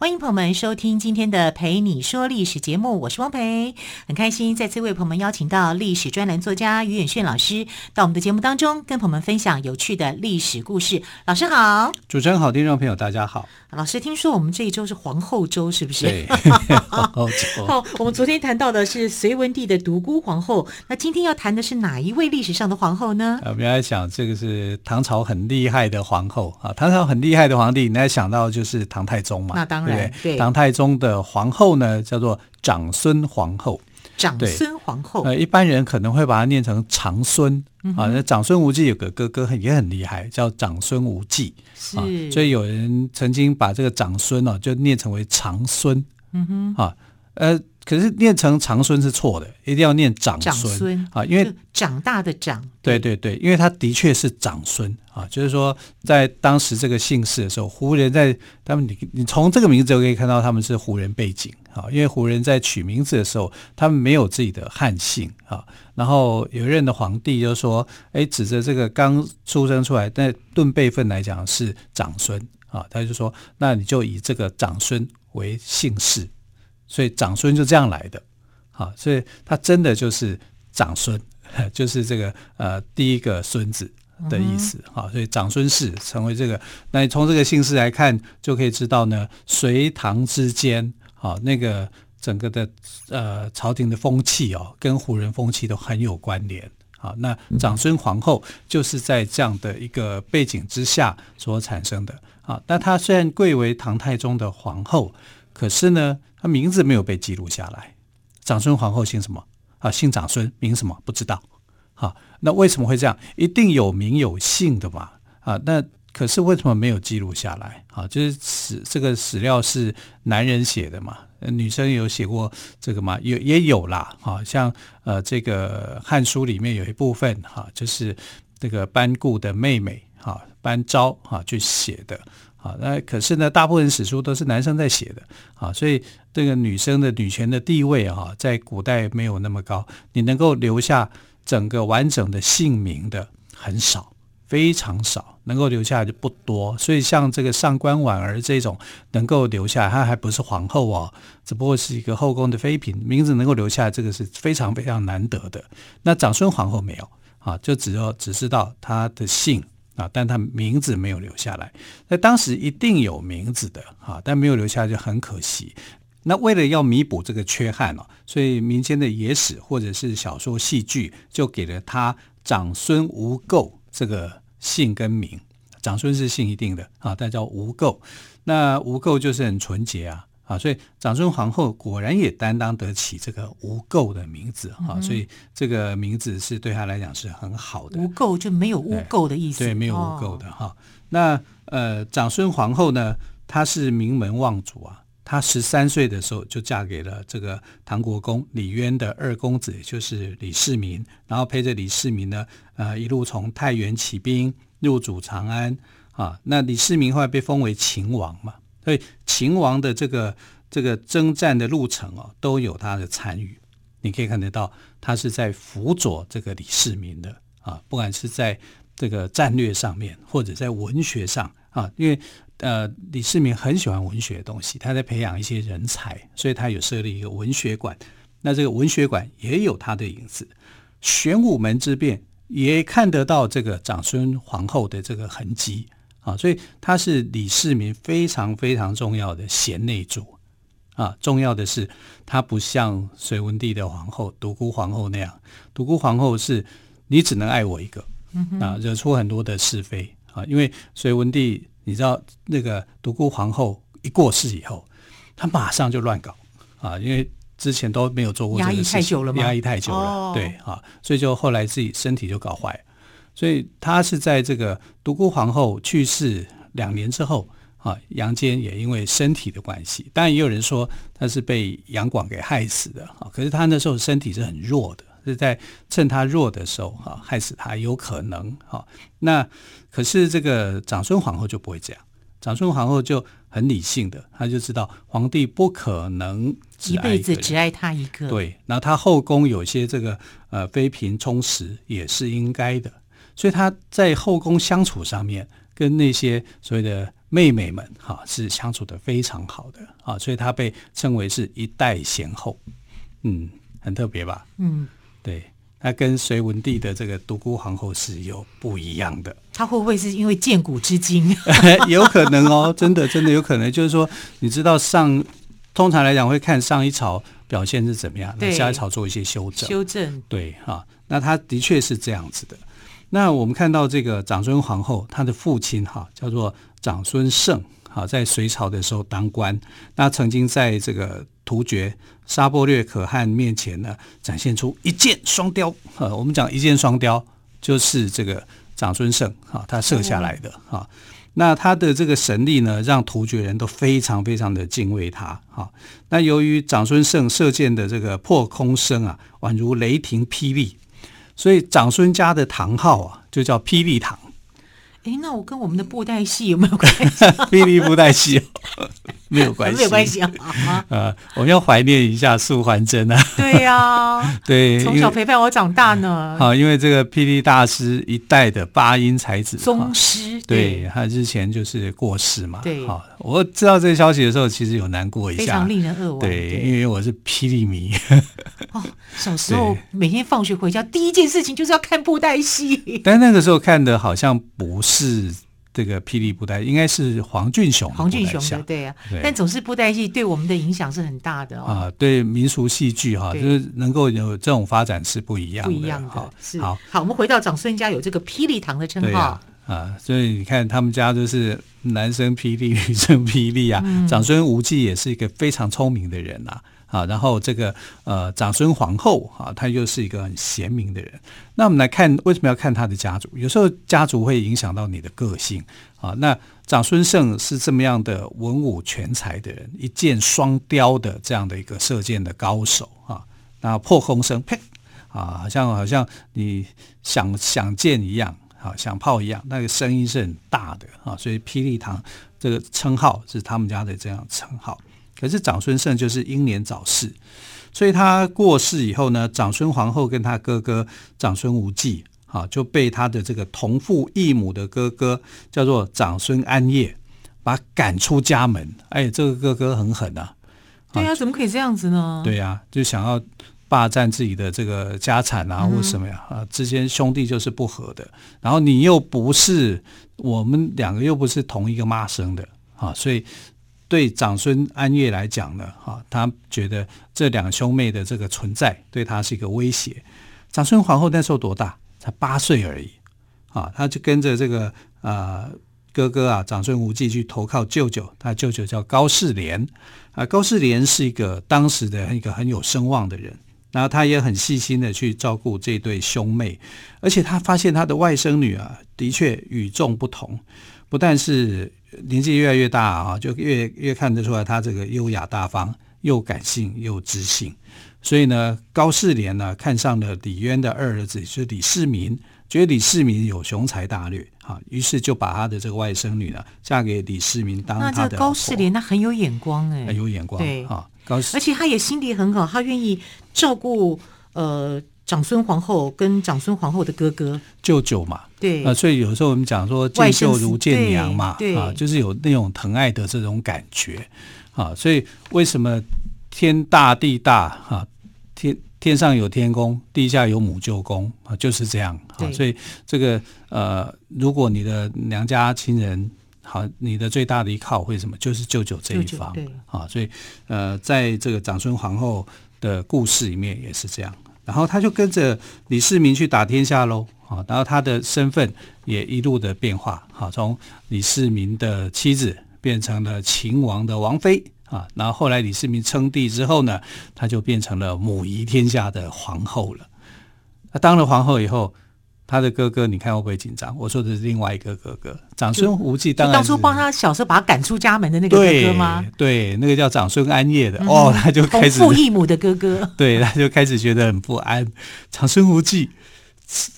欢迎朋友们收听今天的《陪你说历史》节目，我是汪培，很开心再次为朋友们邀请到历史专栏作家于远炫老师到我们的节目当中，跟朋友们分享有趣的历史故事。老师好，主持人好，听众朋友大家好。老师，听说我们这一周是皇后周，是不是？对，皇后周。好，我们昨天谈到的是隋文帝的独孤皇后，那今天要谈的是哪一位历史上的皇后呢？我们来讲这个是唐朝很厉害的皇后啊，唐朝很厉害的皇帝，你来想到就是唐太宗嘛？那当然。对，对，唐太宗的皇后呢，叫做长孙皇后。长孙皇后，呃，一般人可能会把它念成长孙、嗯、啊。那长孙无忌有个哥哥很也很厉害，叫长孙无忌。是、啊，所以有人曾经把这个长孙呢、啊，就念成为长孙。嗯哼，啊，呃。可是念成长孙是错的，一定要念长孙啊，因为长大的长。对对对，因为他的确是长孙啊，就是说在当时这个姓氏的时候，胡人在他们你你从这个名字就可以看到他们是胡人背景啊，因为胡人在取名字的时候，他们没有自己的汉姓啊。然后有一任的皇帝就说，哎，指着这个刚出生出来，但论辈分来讲是长孙啊，他就说，那你就以这个长孙为姓氏。所以长孙就这样来的，好，所以他真的就是长孙，就是这个呃第一个孙子的意思，好，所以长孙氏成为这个，那你从这个姓氏来看，就可以知道呢，隋唐之间，好，那个整个的呃朝廷的风气哦，跟胡人风气都很有关联，好，那长孙皇后就是在这样的一个背景之下所产生的，啊，那她虽然贵为唐太宗的皇后，可是呢。他名字没有被记录下来，长孙皇后姓什么啊？姓长孙，名什么不知道。好，那为什么会这样？一定有名有姓的嘛？啊，那可是为什么没有记录下来？啊，就是史这个史料是男人写的嘛？女生有写过这个吗？有也有啦。好像呃，这个《汉书》里面有一部分哈，就是这个班固的妹妹哈，班昭哈去写的。啊，那可是呢，大部分史书都是男生在写的啊，所以这个女生的女权的地位啊，在古代没有那么高。你能够留下整个完整的姓名的很少，非常少，能够留下来就不多。所以像这个上官婉儿这种能够留下，她还不是皇后哦，只不过是一个后宫的妃嫔，名字能够留下，这个是非常非常难得的。那长孙皇后没有啊，就只有只知道她的姓。啊，但他名字没有留下来，那当时一定有名字的啊，但没有留下来就很可惜。那为了要弥补这个缺憾哦，所以民间的野史或者是小说、戏剧就给了他长孙无垢这个姓跟名。长孙是姓一定的啊，但叫无垢，那无垢就是很纯洁啊。啊，所以长孙皇后果然也担当得起这个无垢的名字啊，嗯、所以这个名字是对她来讲是很好的。无垢就没有污垢的意思，对，对，没有污垢的哈、哦。那呃，长孙皇后呢，她是名门望族啊，她十三岁的时候就嫁给了这个唐国公李渊的二公子，也就是李世民，然后陪着李世民呢，呃，一路从太原起兵入主长安啊。那李世民后来被封为秦王嘛。所以秦王的这个这个征战的路程哦，都有他的参与。你可以看得到，他是在辅佐这个李世民的啊，不管是在这个战略上面，或者在文学上啊，因为呃，李世民很喜欢文学的东西，他在培养一些人才，所以他有设立一个文学馆。那这个文学馆也有他的影子。玄武门之变也看得到这个长孙皇后的这个痕迹。啊，所以他是李世民非常非常重要的贤内助啊。重要的是，他不像隋文帝的皇后独孤皇后那样，独孤皇后是你只能爱我一个啊，惹出很多的是非啊。因为隋文帝，你知道那个独孤皇后一过世以后，他马上就乱搞啊，因为之前都没有做过这个事情，压抑太久了，压抑太久了，哦、对啊，所以就后来自己身体就搞坏。所以他是在这个独孤皇后去世两年之后啊，杨坚也因为身体的关系，当然也有人说他是被杨广给害死的啊。可是他那时候身体是很弱的，是在趁他弱的时候哈，害死他有可能哈。那可是这个长孙皇后就不会这样，长孙皇后就很理性的，她就知道皇帝不可能一辈子只爱他一个，对，那他后宫有些这个呃妃嫔充实也是应该的，所以他在后宫相处上面跟那些所谓的。妹妹们哈是相处的非常好的啊，所以她被称为是一代贤后，嗯，很特别吧？嗯，对，她跟隋文帝的这个独孤皇后是有不一样的。他会不会是因为见古知今？有可能哦，真的真的有可能。就是说，你知道上通常来讲会看上一朝表现是怎么样，那下一朝做一些修正。修正对哈，那他的确是这样子的。那我们看到这个长孙皇后，她的父亲哈叫做。长孙晟，哈，在隋朝的时候当官，那曾经在这个突厥沙钵略可汗面前呢，展现出一箭双雕。呃，我们讲一箭双雕，就是这个长孙晟，哈，他射下来的，哈。那他的这个神力呢，让突厥人都非常非常的敬畏他，哈。那由于长孙晟射箭的这个破空声啊，宛如雷霆霹雳，所以长孙家的堂号啊，就叫霹雳堂。哎，那我跟我们的布袋戏有没有关系？霹雳布袋戏没有关系，没有关系啊！呃，我们要怀念一下素还真啊！对呀、啊，对，从小陪伴我长大呢。好，因为这个霹雳大师一代的八音才子宗师，对，对他之前就是过世嘛。对，好，我知道这个消息的时候，其实有难过一下，非常令人扼腕。对，因为我是霹雳迷。哦，小 时候每天放学回家第一件事情就是要看布袋戏，但那个时候看的好像不是这个霹雳布袋，应该是黄俊雄。黄俊雄的对啊，对，但总是布袋戏对我们的影响是很大的哦。啊，对民俗戏剧哈，就是能够有这种发展是不一样的，不一样的。好是好，好，我们回到长孙家有这个霹雳堂的称号啊，啊，所以你看他们家就是男生霹雳，女生霹雳啊。嗯、长孙无忌也是一个非常聪明的人啊。啊，然后这个呃，长孙皇后啊，她又是一个很贤明的人。那我们来看，为什么要看她的家族？有时候家族会影响到你的个性啊。那长孙晟是这么样的文武全才的人，一箭双雕的这样的一个射箭的高手啊。那破空声，呸啊，好像好像你响响箭一样，啊，响炮一样，那个声音是很大的啊。所以霹雳堂这个称号是他们家的这样称号。可是长孙晟就是英年早逝，所以他过世以后呢，长孙皇后跟他哥哥长孙无忌，啊，就被他的这个同父异母的哥哥叫做长孙安业，把他赶出家门。哎，这个哥哥很狠啊！对呀、啊，怎么可以这样子呢？对呀、啊，就想要霸占自己的这个家产啊，或什么呀？啊，之间兄弟就是不和的。然后你又不是我们两个又不是同一个妈生的啊，所以。对长孙安业来讲呢，哈，他觉得这两兄妹的这个存在对他是一个威胁。长孙皇后那时候多大？才八岁而已，啊，他就跟着这个呃哥哥啊长孙无忌去投靠舅舅，他舅舅叫高士廉啊，高士廉是一个当时的一个很有声望的人，然后他也很细心的去照顾这对兄妹，而且他发现他的外甥女啊，的确与众不同，不但是。年纪越来越大啊，就越越看得出来他这个优雅大方，又感性又知性。所以呢，高士廉呢看上了李渊的二儿子，就是李世民，觉得李世民有雄才大略啊，于是就把他的这个外甥女呢嫁给李世民当他的。那这高士廉他很有眼光哎，很有眼光对啊，高士，而且他也心地很好，他愿意照顾呃。长孙皇后跟长孙皇后的哥哥舅舅嘛，对啊，所以有时候我们讲说见舅如见娘嘛，啊，就是有那种疼爱的这种感觉啊。所以为什么天大地大啊，天天上有天公，地下有母舅公啊，就是这样啊。所以这个呃，如果你的娘家亲人好，你的最大的依靠会什么？就是舅舅这一方对啊。所以呃，在这个长孙皇后的故事里面也是这样。然后他就跟着李世民去打天下喽，啊，然后他的身份也一路的变化，啊，从李世民的妻子变成了秦王的王妃，啊，然后后来李世民称帝之后呢，他就变成了母仪天下的皇后了。他当了皇后以后，他的哥哥，你看会不会紧张？我说的是另外一个哥哥，长孙无忌。当然当初帮他小时候把他赶出家门的那个哥哥吗？对，对，那个叫长孙安业的、嗯、哦，他就开始同父异母的哥哥，对，他就开始觉得很不安。长孙无忌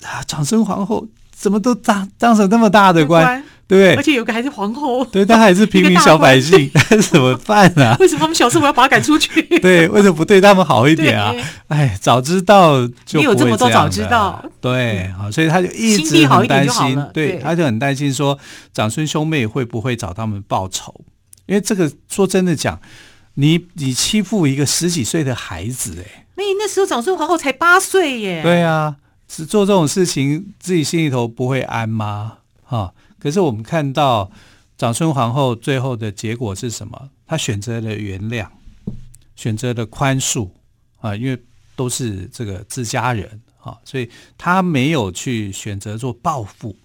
啊，长孙皇后怎么都当当成那么大的官？对，而且有个还是皇后，对，他还是平民小百姓，怎么办呢、啊？为什么他们小时候我要把他赶出去？对，为什么不对他们好一点啊？哎，早知道就没有这么多早知道，对，好，所以他就一直很担心，对，他就很担心说长孙兄妹会不会找他们报仇？因为这个说真的讲，你你欺负一个十几岁的孩子，哎，那那时候长孙皇后才八岁耶，对啊，是做这种事情自己心里头不会安吗？哈。可是我们看到长孙皇后最后的结果是什么？她选择了原谅，选择了宽恕啊，因为都是这个自家人啊，所以她没有去选择做报复，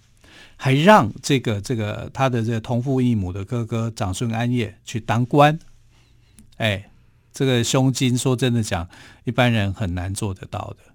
还让这个这个她的这个同父异母的哥哥长孙安业去当官。哎，这个胸襟，说真的讲，一般人很难做得到的。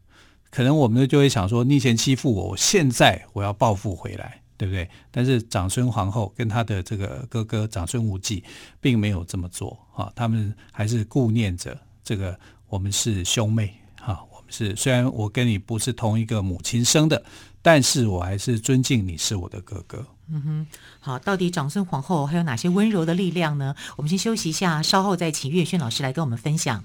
可能我们就会想说，你以前欺负我，我现在我要报复回来。对不对？但是长孙皇后跟她的这个哥哥长孙无忌并没有这么做啊，他们还是顾念着这个我们是兄妹啊，我们是虽然我跟你不是同一个母亲生的，但是我还是尊敬你是我的哥哥。嗯哼，好，到底长孙皇后还有哪些温柔的力量呢？我们先休息一下，稍后再请岳轩老师来跟我们分享。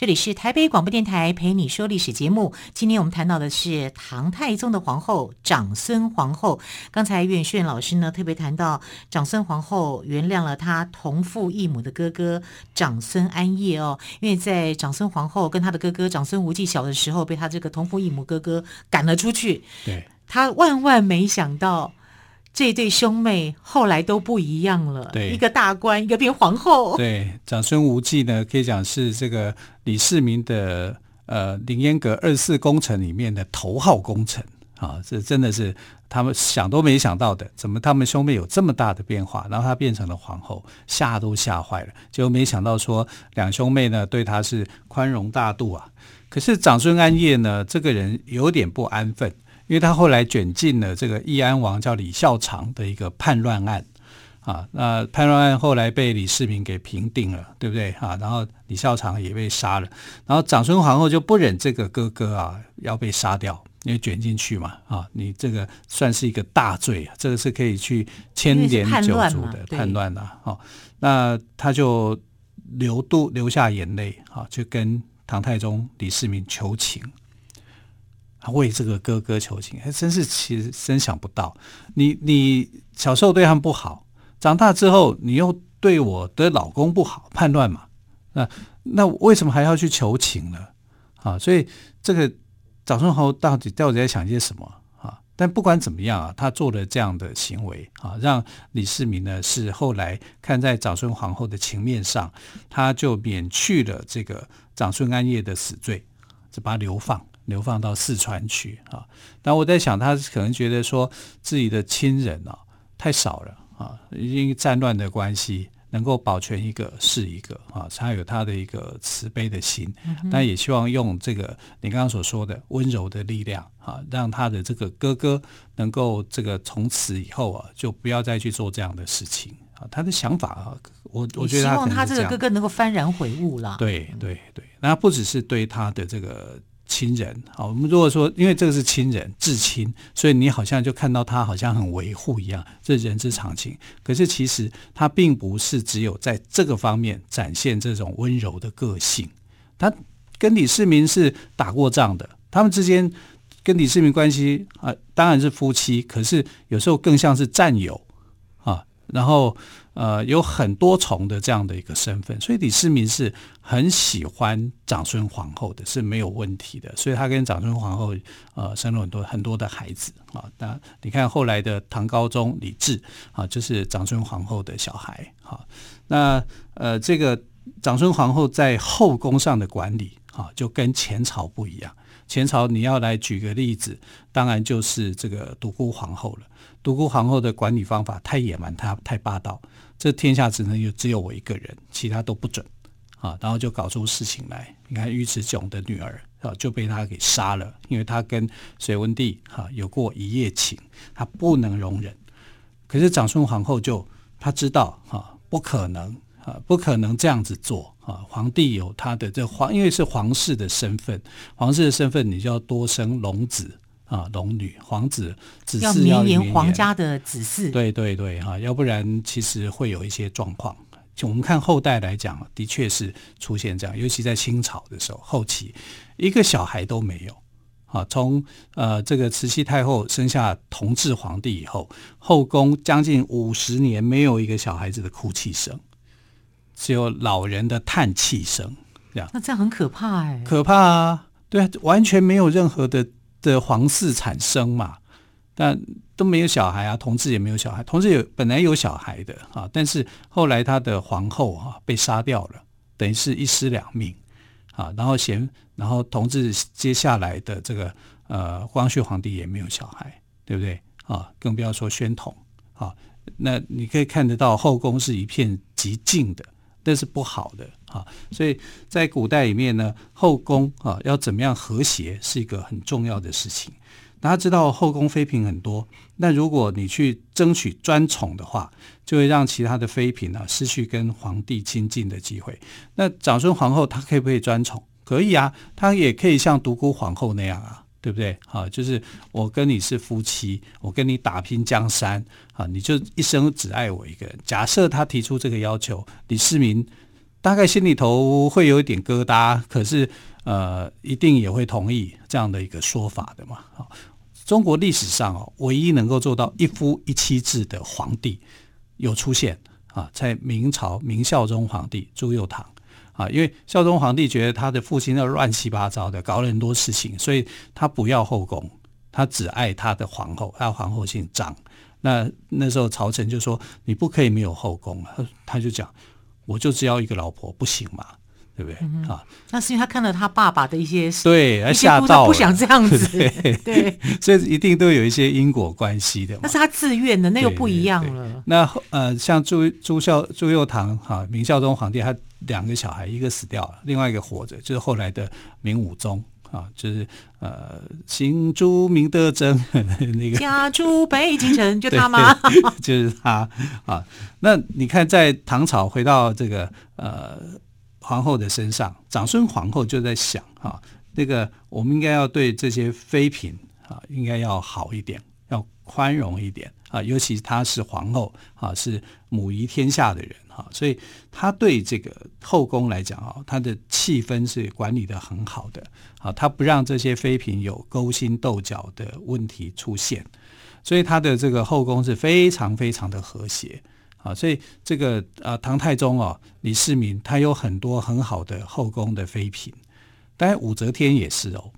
这里是台北广播电台陪你说历史节目。今天我们谈到的是唐太宗的皇后长孙皇后。刚才岳炫老师呢特别谈到，长孙皇后原谅了她同父异母的哥哥长孙安业哦，因为在长孙皇后跟她的哥哥长孙无忌小的时候，被他这个同父异母哥哥赶了出去。对，他万万没想到。这对兄妹后来都不一样了，对，一个大官，一个变皇后。对，长孙无忌呢，可以讲是这个李世民的呃凌烟阁二十四功臣里面的头号功臣啊，这真的是他们想都没想到的，怎么他们兄妹有这么大的变化？然后他变成了皇后，吓都吓坏了，结果没想到说两兄妹呢对他是宽容大度啊。可是长孙安业呢，这个人有点不安分。因为他后来卷进了这个义安王叫李孝常的一个叛乱案，啊，那叛乱案后来被李世民给平定了，对不对啊？然后李孝常也被杀了，然后长孙皇后就不忍这个哥哥啊要被杀掉，因为卷进去嘛，啊，你这个算是一个大罪啊，这个是可以去牵连九族的叛乱的，啊，那他就流度流下眼泪啊，就跟唐太宗李世民求情。为这个哥哥求情，还真是其实真想不到，你你小时候对他们不好，长大之后你又对我的老公不好，叛乱嘛，那那为什么还要去求情呢？啊，所以这个长孙侯到底到底在想些什么啊？但不管怎么样啊，他做了这样的行为啊，让李世民呢是后来看在长孙皇后的情面上，他就免去了这个长孙安业的死罪，就把他流放。流放到四川去啊！但我在想，他可能觉得说自己的亲人啊太少了啊，因为战乱的关系，能够保全一个是一个啊，他有他的一个慈悲的心，但也希望用这个你刚刚所说的温柔的力量啊，让他的这个哥哥能够这个从此以后啊，就不要再去做这样的事情啊。他的想法啊，我我觉得他希望他这个哥哥能够幡然悔悟了。对对对，那不只是对他的这个。亲人啊。我们如果说，因为这个是亲人至亲，所以你好像就看到他好像很维护一样，这人之常情。可是其实他并不是只有在这个方面展现这种温柔的个性。他跟李世民是打过仗的，他们之间跟李世民关系啊，当然是夫妻，可是有时候更像是战友。然后。呃，有很多重的这样的一个身份，所以李世民是很喜欢长孙皇后的，是没有问题的。所以他跟长孙皇后呃生了很多很多的孩子啊。那你看后来的唐高宗李治啊，就是长孙皇后的小孩。好，那呃这个长孙皇后在后宫上的管理啊，就跟前朝不一样。前朝你要来举个例子，当然就是这个独孤皇后了。独孤皇后的管理方法太野蛮，太太霸道，这天下只能有只有我一个人，其他都不准啊！然后就搞出事情来。你看尉迟迥的女儿啊，就被他给杀了，因为他跟隋文帝哈有过一夜情，他不能容忍。可是长孙皇后就他知道哈不可能啊，不可能这样子做啊！皇帝有他的这皇，因为是皇室的身份，皇室的身份你就要多生龙子。啊，龙女皇子子嗣要绵延皇家的子嗣，对对对，哈，要不然其实会有一些状况。就我们看后代来讲，的确是出现这样，尤其在清朝的时候后期，一个小孩都没有。啊，从呃这个慈禧太后生下同治皇帝以后，后宫将近五十年没有一个小孩子的哭泣声，只有老人的叹气声。这样，那这样很可怕哎，可怕啊！对啊，完全没有任何的。的皇室产生嘛，但都没有小孩啊，同治也没有小孩，同治有本来有小孩的啊，但是后来他的皇后啊被杀掉了，等于是一尸两命啊。然后嫌，然后同治接下来的这个呃光绪皇帝也没有小孩，对不对啊？更不要说宣统啊。那你可以看得到后宫是一片寂静的。这是不好的啊，所以在古代里面呢，后宫啊要怎么样和谐是一个很重要的事情。大家知道后宫妃嫔很多，那如果你去争取专宠的话，就会让其他的妃嫔呢失去跟皇帝亲近的机会。那长孙皇后她可不可以专宠？可以啊，她也可以像独孤皇后那样啊。对不对？好，就是我跟你是夫妻，我跟你打拼江山，啊，你就一生只爱我一个人。假设他提出这个要求，李世民大概心里头会有一点疙瘩，可是呃，一定也会同意这样的一个说法的嘛。中国历史上哦，唯一能够做到一夫一妻制的皇帝有出现啊，在明朝明孝宗皇帝朱佑樘。啊，因为孝宗皇帝觉得他的父亲那乱七八糟的，搞了很多事情，所以他不要后宫，他只爱他的皇后，他皇后姓张。那那时候朝臣就说，你不可以没有后宫，他就讲，我就只要一个老婆，不行嘛。对不对？嗯、啊，那是因为他看了他爸爸的一些对，他吓到了，不想这样子，对，对，所以一定都有一些因果关系的。那是他自愿的，那又不一样了。对对对，那呃，像朱朱孝朱佑樘哈，明孝宗皇帝，他两个小孩，一个死掉了，另外一个活着，就是后来的明武宗啊，就是呃，姓朱名德贞那个家住北京城，就他吗？就是他啊。那你看，在唐朝回到这个呃。皇后的身上，长孙皇后就在想啊，那个我们应该要对这些妃嫔啊，应该要好一点，要宽容一点啊，尤其她是皇后啊，是母仪天下的人哈，所以他对这个后宫来讲啊，他的气氛是管理的很好的啊，他不让这些妃嫔有勾心斗角的问题出现，所以他的这个后宫是非常非常的和谐。啊，所以这个啊，唐太宗哦，李世民他有很多很好的后宫的妃嫔，当然武则天也是哦，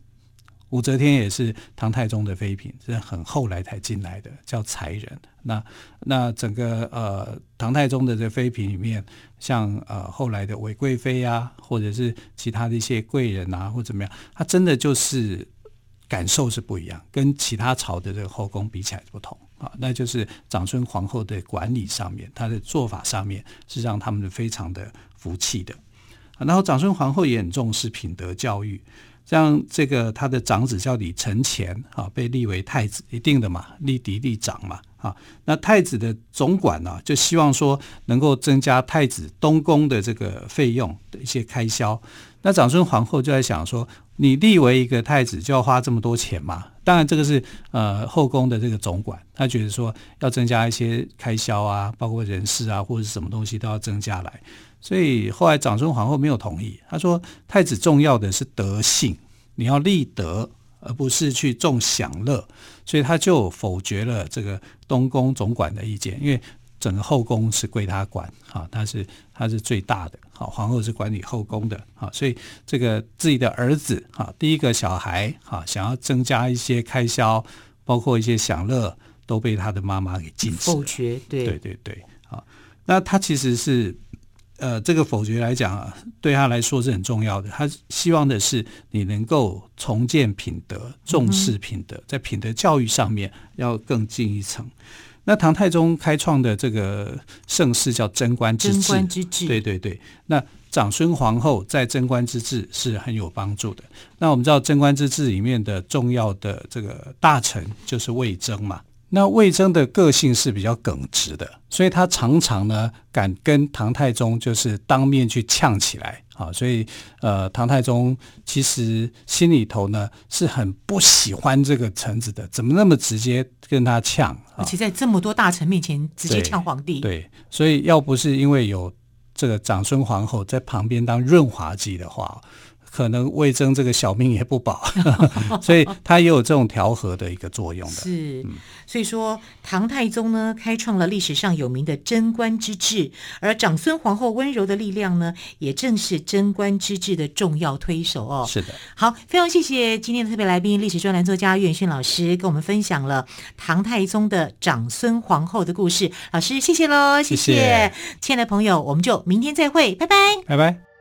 武则天也是唐太宗的妃嫔，是很后来才进来的，叫才人。那那整个呃唐太宗的这妃嫔里面，像呃后来的韦贵妃啊，或者是其他的一些贵人啊，或怎么样，他真的就是感受是不一样，跟其他朝的这个后宫比起来不同。啊，那就是长孙皇后的管理上面，她的做法上面是让他们非常的服气的。然后长孙皇后也很重视品德教育，像这个他的长子叫李承乾啊，被立为太子，一定的嘛，立嫡立长嘛啊。那太子的总管呢、啊，就希望说能够增加太子东宫的这个费用的一些开销。那长孙皇后就在想说，你立为一个太子就要花这么多钱嘛？当然，这个是呃后宫的这个总管，他觉得说要增加一些开销啊，包括人事啊或者什么东西都要增加来。所以后来长孙皇后没有同意，她说太子重要的是德性，你要立德，而不是去重享乐，所以她就否决了这个东宫总管的意见，因为。整个后宫是归他管，哈，他是他是最大的，好，皇后是管理后宫的，好，所以这个自己的儿子，哈，第一个小孩，哈，想要增加一些开销，包括一些享乐，都被他的妈妈给禁止否决，对。对对对，好，那他其实是，呃，这个否决来讲啊，对他来说是很重要的，他希望的是你能够重建品德，重视品德，嗯、在品德教育上面要更进一层。那唐太宗开创的这个盛世叫贞观之治，贞观之治，对对对。那长孙皇后在贞观之治是很有帮助的。那我们知道贞观之治里面的重要的这个大臣就是魏征嘛。那魏征的个性是比较耿直的，所以他常常呢敢跟唐太宗就是当面去呛起来啊，所以呃唐太宗其实心里头呢是很不喜欢这个臣子的，怎么那么直接跟他呛？而且在这么多大臣面前直接呛皇帝。对，对，所以要不是因为有这个长孙皇后在旁边当润滑剂的话。可能魏征这个小命也不保，所以他也有这种调和的一个作用的。是，所以说唐太宗呢，开创了历史上有名的贞观之治，而长孙皇后温柔的力量呢，也正是贞观之治的重要推手哦。是的，好，非常谢谢今天的特别来宾，历史专栏作家岳远逊老师跟我们分享了唐太宗的长孙皇后的故事。老师，谢谢喽，谢谢亲爱的朋友，我们就明天再会，拜拜，拜拜。